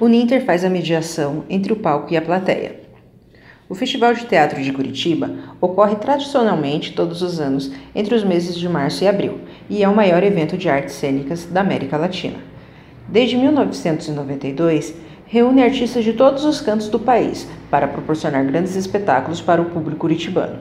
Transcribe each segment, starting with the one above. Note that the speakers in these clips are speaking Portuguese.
O Ninter faz a mediação entre o palco e a plateia. O Festival de Teatro de Curitiba ocorre tradicionalmente todos os anos entre os meses de março e abril e é o maior evento de artes cênicas da América Latina. Desde 1992, reúne artistas de todos os cantos do país para proporcionar grandes espetáculos para o público curitibano.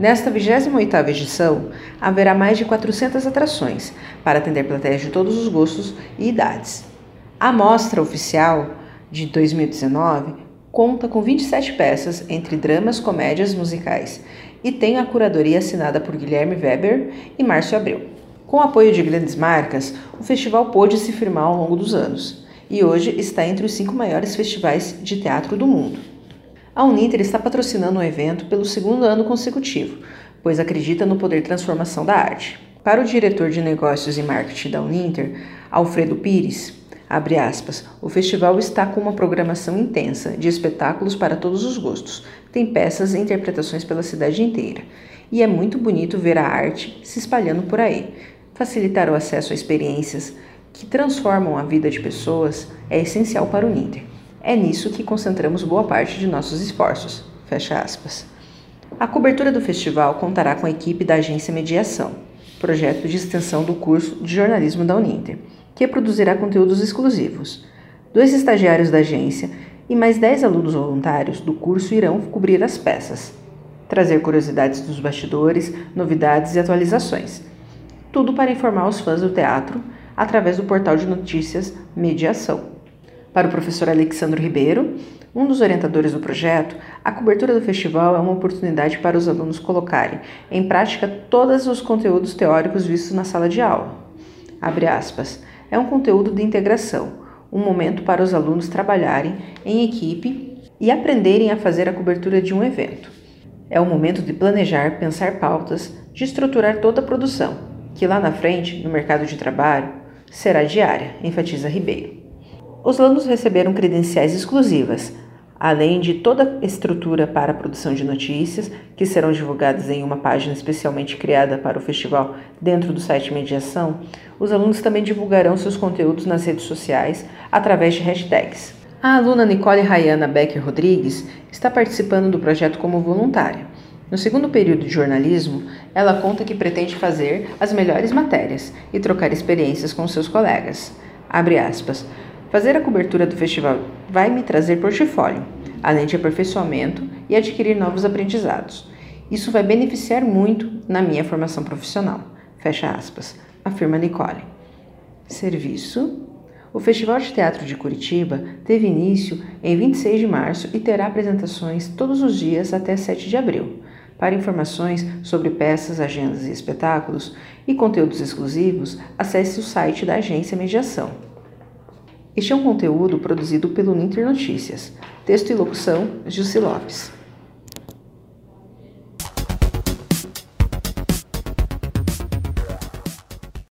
Nesta 28ª edição, haverá mais de 400 atrações para atender plateias de todos os gostos e idades. A mostra oficial de 2019 conta com 27 peças entre dramas, comédias, musicais e tem a curadoria assinada por Guilherme Weber e Márcio Abreu. Com apoio de grandes marcas, o festival pôde se firmar ao longo dos anos e hoje está entre os cinco maiores festivais de teatro do mundo. A Uninter está patrocinando o evento pelo segundo ano consecutivo, pois acredita no poder de transformação da arte. Para o diretor de negócios e marketing da Uninter, Alfredo Pires, Abre aspas. O festival está com uma programação intensa de espetáculos para todos os gostos. Tem peças e interpretações pela cidade inteira. E é muito bonito ver a arte se espalhando por aí. Facilitar o acesso a experiências que transformam a vida de pessoas é essencial para o Ninter. É nisso que concentramos boa parte de nossos esforços. Fecha aspas. A cobertura do festival contará com a equipe da Agência Mediação, projeto de extensão do curso de jornalismo da Uninter que produzirá conteúdos exclusivos. Dois estagiários da agência e mais dez alunos voluntários do curso irão cobrir as peças, trazer curiosidades dos bastidores, novidades e atualizações. Tudo para informar os fãs do teatro através do portal de notícias Mediação. Para o professor Alexandre Ribeiro, um dos orientadores do projeto, a cobertura do festival é uma oportunidade para os alunos colocarem em prática todos os conteúdos teóricos vistos na sala de aula. Abre aspas é um conteúdo de integração, um momento para os alunos trabalharem em equipe e aprenderem a fazer a cobertura de um evento. É o momento de planejar, pensar pautas, de estruturar toda a produção, que lá na frente, no mercado de trabalho, será diária, enfatiza Ribeiro. Os alunos receberam credenciais exclusivas, além de toda a estrutura para a produção de notícias, que serão divulgadas em uma página especialmente criada para o festival dentro do site Mediação, os alunos também divulgarão seus conteúdos nas redes sociais através de hashtags. A aluna Nicole Rayana Becker Rodrigues está participando do projeto como voluntária. No segundo período de jornalismo, ela conta que pretende fazer as melhores matérias e trocar experiências com seus colegas. Abre aspas. Fazer a cobertura do festival vai me trazer portfólio, além de aperfeiçoamento e adquirir novos aprendizados. Isso vai beneficiar muito na minha formação profissional. Fecha aspas, afirma Nicole. Serviço. O Festival de Teatro de Curitiba teve início em 26 de março e terá apresentações todos os dias até 7 de abril. Para informações sobre peças, agendas e espetáculos e conteúdos exclusivos, acesse o site da Agência Mediação este é um conteúdo produzido pelo Ninter Notícias. Texto e locução, Jussi Lopes.